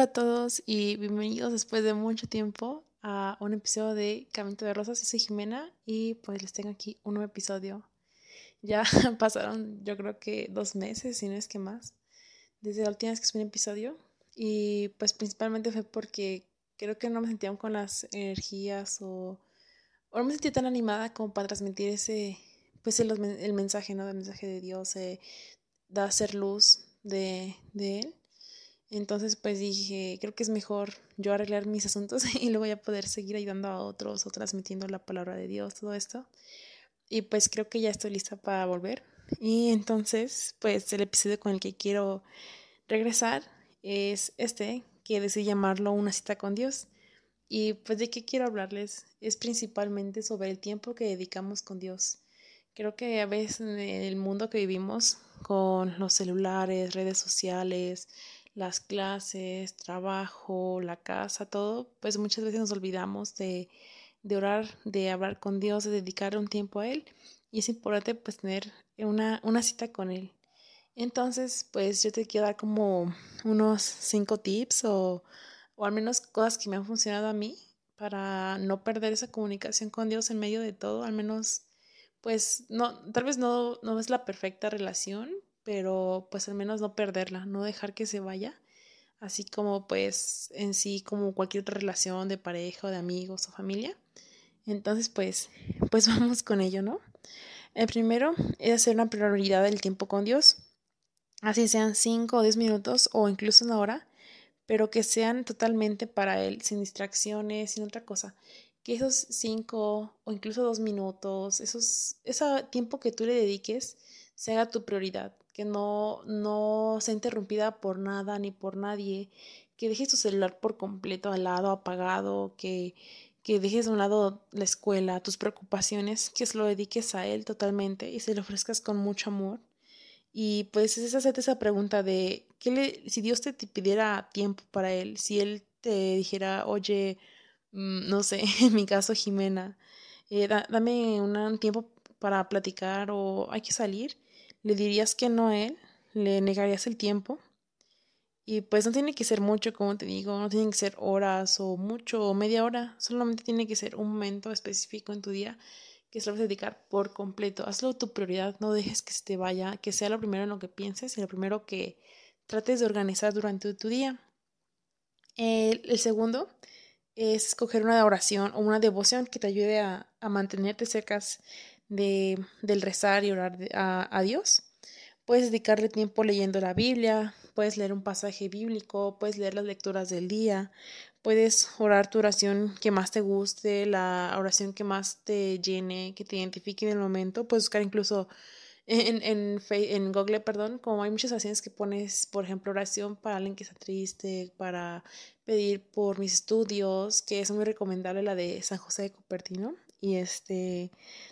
Hola a todos y bienvenidos después de mucho tiempo a un episodio de Camino de Rosas. Yo soy Jimena y pues les tengo aquí un nuevo episodio. Ya pasaron yo creo que dos meses, si no es que más, desde la última que subí un episodio. Y pues principalmente fue porque creo que no me sentía con las energías o, no me sentía tan animada como para transmitir ese, pues el, mensaje, ¿no? El mensaje de Dios, eh, da ser luz de, de Él. Entonces pues dije, creo que es mejor yo arreglar mis asuntos y luego voy a poder seguir ayudando a otros o transmitiendo la palabra de Dios, todo esto. Y pues creo que ya estoy lista para volver. Y entonces pues el episodio con el que quiero regresar es este, que decidí llamarlo Una cita con Dios. Y pues de qué quiero hablarles es principalmente sobre el tiempo que dedicamos con Dios. Creo que a veces en el mundo que vivimos, con los celulares, redes sociales, las clases, trabajo, la casa, todo, pues muchas veces nos olvidamos de, de orar, de hablar con Dios, de dedicar un tiempo a Él. Y es importante pues tener una, una cita con Él. Entonces, pues yo te quiero dar como unos cinco tips o, o al menos cosas que me han funcionado a mí para no perder esa comunicación con Dios en medio de todo, al menos pues no, tal vez no, no es la perfecta relación, pero pues al menos no perderla, no dejar que se vaya, así como pues en sí como cualquier otra relación de pareja o de amigos o familia. Entonces pues pues vamos con ello, ¿no? El primero es hacer una prioridad del tiempo con Dios, así sean 5 o 10 minutos o incluso una hora, pero que sean totalmente para Él, sin distracciones, sin otra cosa. Que esos 5 o incluso 2 minutos, esos, ese tiempo que tú le dediques, se haga tu prioridad, que no, no sea interrumpida por nada ni por nadie, que dejes tu celular por completo al lado, apagado, que, que dejes a un lado la escuela, tus preocupaciones, que se lo dediques a él totalmente y se lo ofrezcas con mucho amor. Y pues es hacerte esa pregunta de, ¿qué le, si Dios te, pidiera tiempo para él, si él te dijera, oye, mm, no sé, en mi caso Jimena, eh, dame un tiempo para platicar o hay que salir, le dirías que no a él, le negarías el tiempo. Y pues no tiene que ser mucho, como te digo, no tiene que ser horas o mucho o media hora, solamente tiene que ser un momento específico en tu día que se lo vas dedicar por completo. Hazlo tu prioridad, no dejes que se te vaya, que sea lo primero en lo que pienses y lo primero que trates de organizar durante tu día. El, el segundo es escoger una oración o una devoción que te ayude a, a mantenerte cerca de, del rezar y orar a, a Dios. Puedes dedicarle tiempo leyendo la Biblia, puedes leer un pasaje bíblico, puedes leer las lecturas del día, puedes orar tu oración que más te guste, la oración que más te llene, que te identifique en el momento. Puedes buscar incluso en, en, en Google, perdón, como hay muchas oraciones que pones, por ejemplo, oración para alguien que está triste, para pedir por mis estudios, que es muy recomendable la de San José de Cupertino. Y este,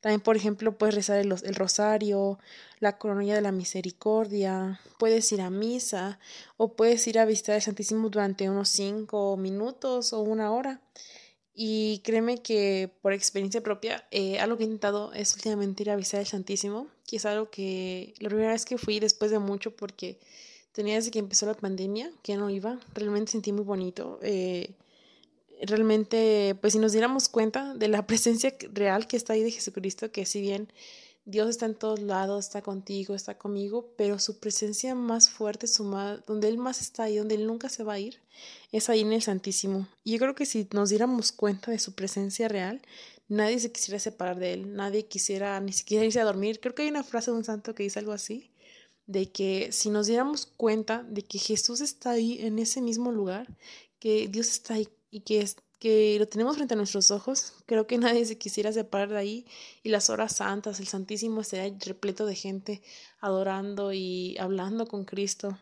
también, por ejemplo, puedes rezar el, el, rosario, la coronilla de la misericordia, puedes ir a misa o puedes ir a visitar el Santísimo durante unos cinco minutos o una hora. Y créeme que por experiencia propia, eh, algo que he intentado es últimamente ir a visitar el Santísimo, que es algo que la primera vez que fui después de mucho porque tenía desde que empezó la pandemia, que no iba, realmente sentí muy bonito. Eh, realmente, pues si nos diéramos cuenta de la presencia real que está ahí de Jesucristo, que si bien Dios está en todos lados, está contigo, está conmigo, pero su presencia más fuerte, su donde Él más está ahí, donde Él nunca se va a ir, es ahí en el Santísimo. Y yo creo que si nos diéramos cuenta de su presencia real, nadie se quisiera separar de Él, nadie quisiera ni siquiera irse a dormir. Creo que hay una frase de un santo que dice algo así, de que si nos diéramos cuenta de que Jesús está ahí en ese mismo lugar, que Dios está ahí y que, es, que lo tenemos frente a nuestros ojos, creo que nadie se quisiera separar de ahí y las horas santas, el Santísimo estaría repleto de gente adorando y hablando con Cristo.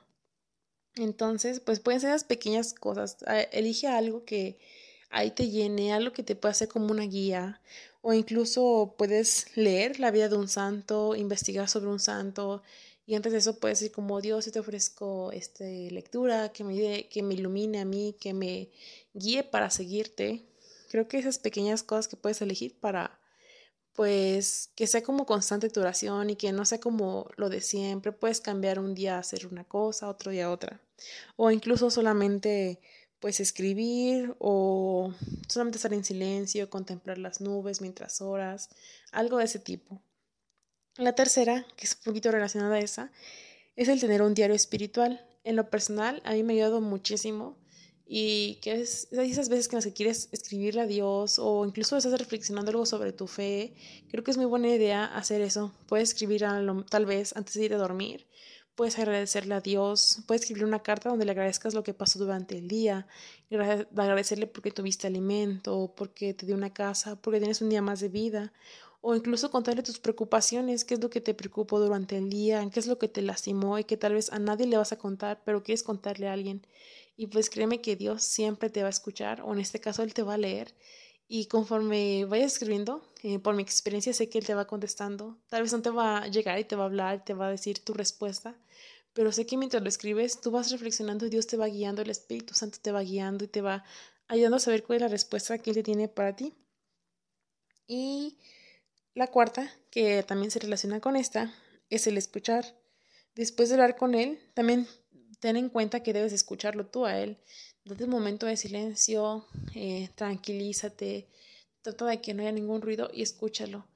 Entonces, pues pueden ser pequeñas cosas. Elige algo que ahí te llene, algo que te pueda hacer como una guía. O incluso puedes leer la vida de un santo, investigar sobre un santo, y antes de eso puedes decir como Dios, yo te ofrezco esta lectura que me, que me ilumine a mí, que me guíe para seguirte. Creo que esas pequeñas cosas que puedes elegir para pues que sea como constante tu oración y que no sea como lo de siempre. Puedes cambiar un día a hacer una cosa, otro día otra. O incluso solamente pues escribir o solamente estar en silencio, contemplar las nubes mientras oras, algo de ese tipo. La tercera, que es un poquito relacionada a esa, es el tener un diario espiritual. En lo personal, a mí me ha ayudado muchísimo y que es esas veces que las que quieres escribirle a Dios o incluso estás reflexionando algo sobre tu fe, creo que es muy buena idea hacer eso. Puedes escribir tal vez antes de ir a dormir, puedes agradecerle a Dios, puedes escribir una carta donde le agradezcas lo que pasó durante el día, agradecerle porque tuviste alimento, porque te dio una casa, porque tienes un día más de vida, o incluso contarle tus preocupaciones, qué es lo que te preocupó durante el día, qué es lo que te lastimó y que tal vez a nadie le vas a contar, pero quieres contarle a alguien. Y pues créeme que Dios siempre te va a escuchar, o en este caso Él te va a leer. Y conforme vayas escribiendo, eh, por mi experiencia sé que Él te va contestando. Tal vez no te va a llegar y te va a hablar, te va a decir tu respuesta, pero sé que mientras lo escribes, tú vas reflexionando y Dios te va guiando, el Espíritu Santo te va guiando y te va ayudando a saber cuál es la respuesta que Él te tiene para ti. Y la cuarta, que también se relaciona con esta, es el escuchar. Después de hablar con Él, también ten en cuenta que debes escucharlo tú a él. Date un momento de silencio, eh, tranquilízate, trata de que no haya ningún ruido y escúchalo.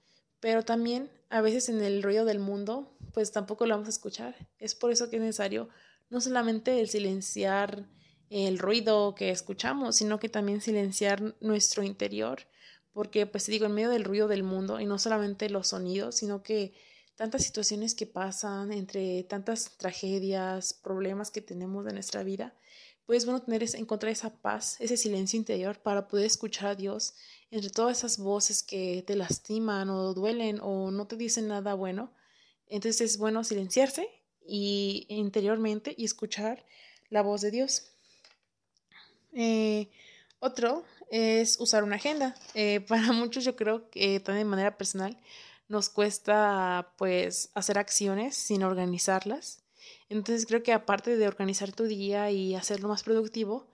Pero también a veces en el ruido del mundo, pues tampoco lo vamos a escuchar. Es por eso que es necesario no solamente el silenciar el ruido que escuchamos, sino que también silenciar nuestro interior, porque pues digo, en medio del ruido del mundo, y no solamente los sonidos, sino que tantas situaciones que pasan, entre tantas tragedias, problemas que tenemos en nuestra vida, pues bueno tener encontrar esa paz, ese silencio interior para poder escuchar a Dios entre todas esas voces que te lastiman o duelen o no te dicen nada bueno. Entonces es bueno silenciarse y interiormente y escuchar la voz de Dios. Eh, otro es usar una agenda. Eh, para muchos yo creo que también de manera personal nos cuesta pues hacer acciones sin organizarlas. Entonces creo que aparte de organizar tu día y hacerlo más productivo,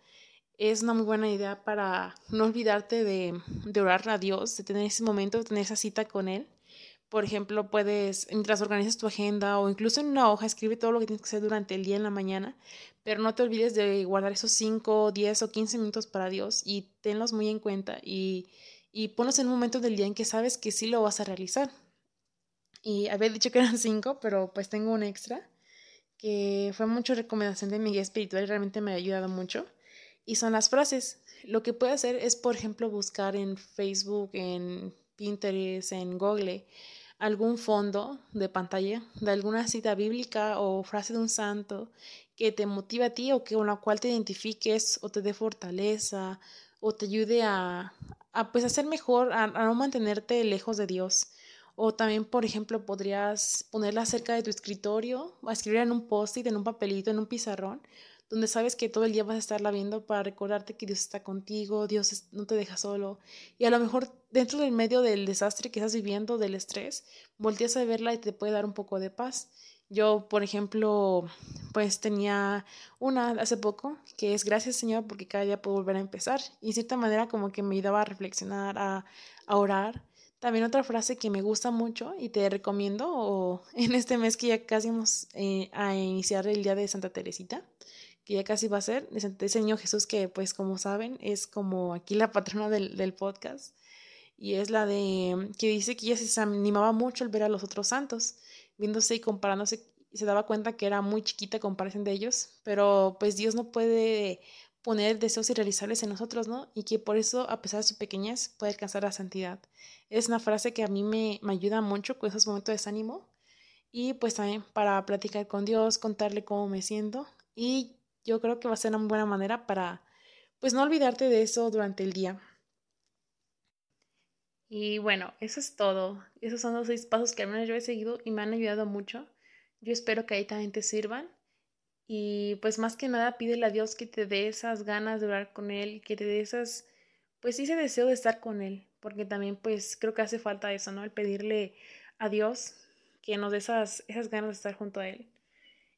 es una muy buena idea para no olvidarte de, de orar a Dios, de tener ese momento, de tener esa cita con Él. Por ejemplo, puedes, mientras organizas tu agenda o incluso en una hoja, escribe todo lo que tienes que hacer durante el día en la mañana, pero no te olvides de guardar esos 5, 10 o 15 minutos para Dios y tenlos muy en cuenta y, y ponlos en un momento del día en que sabes que sí lo vas a realizar. Y había dicho que eran cinco, pero pues tengo un extra, que fue mucha recomendación de mi guía espiritual y realmente me ha ayudado mucho. Y son las frases. Lo que puedo hacer es, por ejemplo, buscar en Facebook, en Pinterest, en Google, algún fondo de pantalla de alguna cita bíblica o frase de un santo que te motive a ti o que con la cual te identifiques o te dé fortaleza o te ayude a, a pues a ser mejor, a no mantenerte lejos de Dios. O también, por ejemplo, podrías ponerla cerca de tu escritorio o escribir en un post-it, en un papelito, en un pizarrón, donde sabes que todo el día vas a estarla viendo para recordarte que Dios está contigo, Dios no te deja solo. Y a lo mejor dentro del medio del desastre que estás viviendo, del estrés, volteas a verla y te puede dar un poco de paz. Yo, por ejemplo, pues tenía una hace poco que es gracias Señor porque cada día puedo volver a empezar. Y de cierta manera como que me ayudaba a reflexionar, a, a orar también otra frase que me gusta mucho y te recomiendo o en este mes que ya casi vamos eh, a iniciar el día de Santa Teresita, que ya casi va a ser, Señor Jesús, que pues como saben es como aquí la patrona del, del podcast. Y es la de que dice que ella se animaba mucho al ver a los otros santos, viéndose y comparándose, y se daba cuenta que era muy chiquita comparación de ellos, pero pues Dios no puede poner deseos irrealizables en nosotros, ¿no? Y que por eso, a pesar de su pequeñez, puede alcanzar la santidad. Es una frase que a mí me, me ayuda mucho con esos momentos de desánimo y pues también para platicar con Dios, contarle cómo me siento y yo creo que va a ser una buena manera para pues no olvidarte de eso durante el día. Y bueno, eso es todo. Esos son los seis pasos que al menos yo he seguido y me han ayudado mucho. Yo espero que ahí también te sirvan. Y pues más que nada pídele a Dios que te dé esas ganas de orar con Él, que te dé esas, pues ese deseo de estar con Él, porque también pues creo que hace falta eso, ¿no? El pedirle a Dios que nos dé esas, esas ganas de estar junto a Él.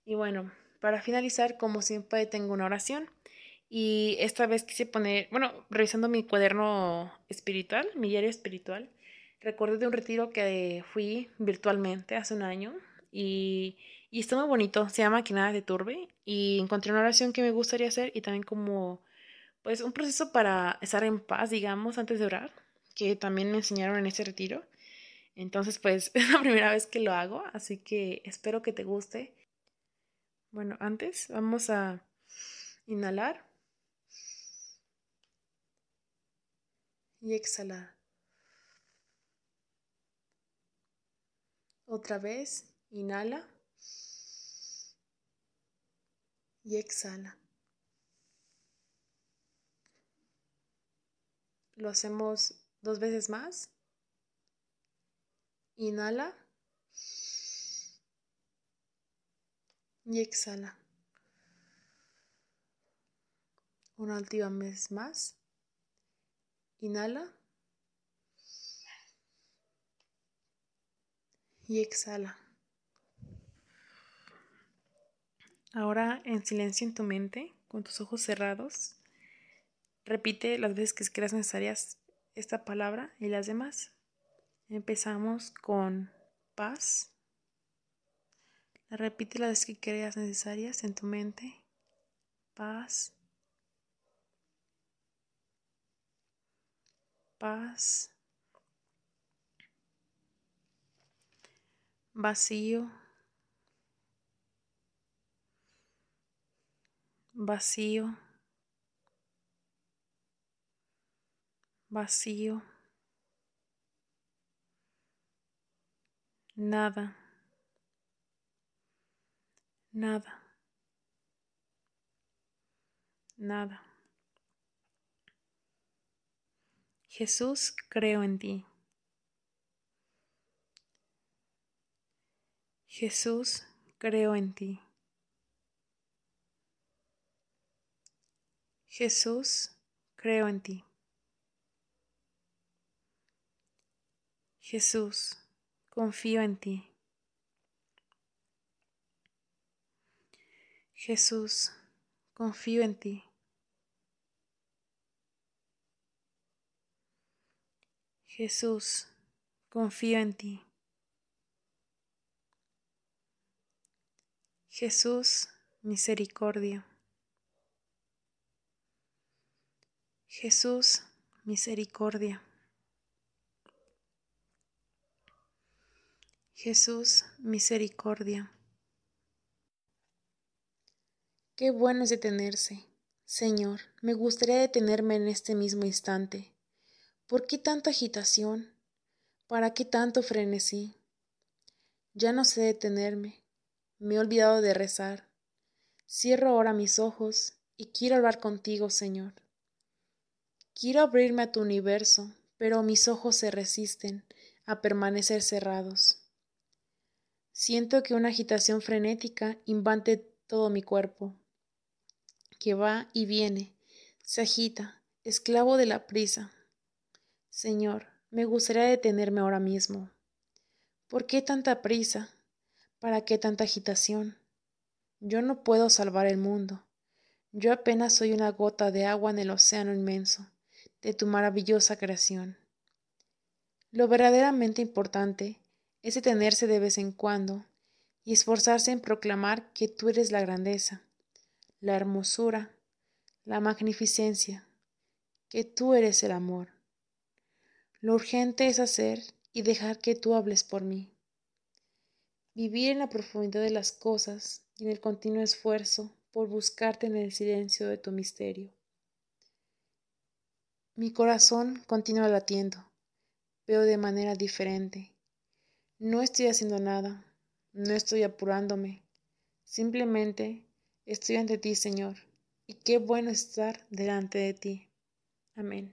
Y bueno, para finalizar, como siempre, tengo una oración. Y esta vez quise poner, bueno, revisando mi cuaderno espiritual, mi diario espiritual, recordé de un retiro que fui virtualmente hace un año y, y está muy bonito, se llama Quinada de Turbe y encontré una oración que me gustaría hacer y también como pues un proceso para estar en paz, digamos, antes de orar, que también me enseñaron en ese retiro. Entonces, pues es la primera vez que lo hago, así que espero que te guste. Bueno, antes vamos a inhalar y exhalar. Otra vez, inhala y exhala. Lo hacemos dos veces más. Inhala. Y exhala. Una última vez más. Inhala. Y exhala. Ahora en silencio en tu mente, con tus ojos cerrados, repite las veces que creas necesarias esta palabra y las demás. Empezamos con paz. Repite las que creas necesarias en tu mente. Paz. Paz. Vacío. Vacío. Vacío. Nada. Nada. Nada. Jesús, creo en ti. Jesús, creo en ti. Jesús, creo en ti. Jesús, confío en ti. Jesús, confío en ti. Jesús, confío en ti. Jesús, misericordia. Jesús, misericordia. Jesús, misericordia. Qué bueno es detenerse. Señor, me gustaría detenerme en este mismo instante. ¿Por qué tanta agitación? ¿Para qué tanto frenesí? Ya no sé detenerme. Me he olvidado de rezar. Cierro ahora mis ojos y quiero hablar contigo, Señor. Quiero abrirme a tu universo, pero mis ojos se resisten a permanecer cerrados. Siento que una agitación frenética invade todo mi cuerpo, que va y viene, se agita, esclavo de la prisa. Señor, me gustaría detenerme ahora mismo. ¿Por qué tanta prisa? ¿Para qué tanta agitación? Yo no puedo salvar el mundo. Yo apenas soy una gota de agua en el océano inmenso de tu maravillosa creación. Lo verdaderamente importante es detenerse de vez en cuando y esforzarse en proclamar que tú eres la grandeza, la hermosura, la magnificencia, que tú eres el amor. Lo urgente es hacer y dejar que tú hables por mí. Vivir en la profundidad de las cosas y en el continuo esfuerzo por buscarte en el silencio de tu misterio. Mi corazón continúa latiendo, pero de manera diferente no estoy haciendo nada, no estoy apurándome, simplemente estoy ante ti, Señor, y qué bueno estar delante de ti. Amén.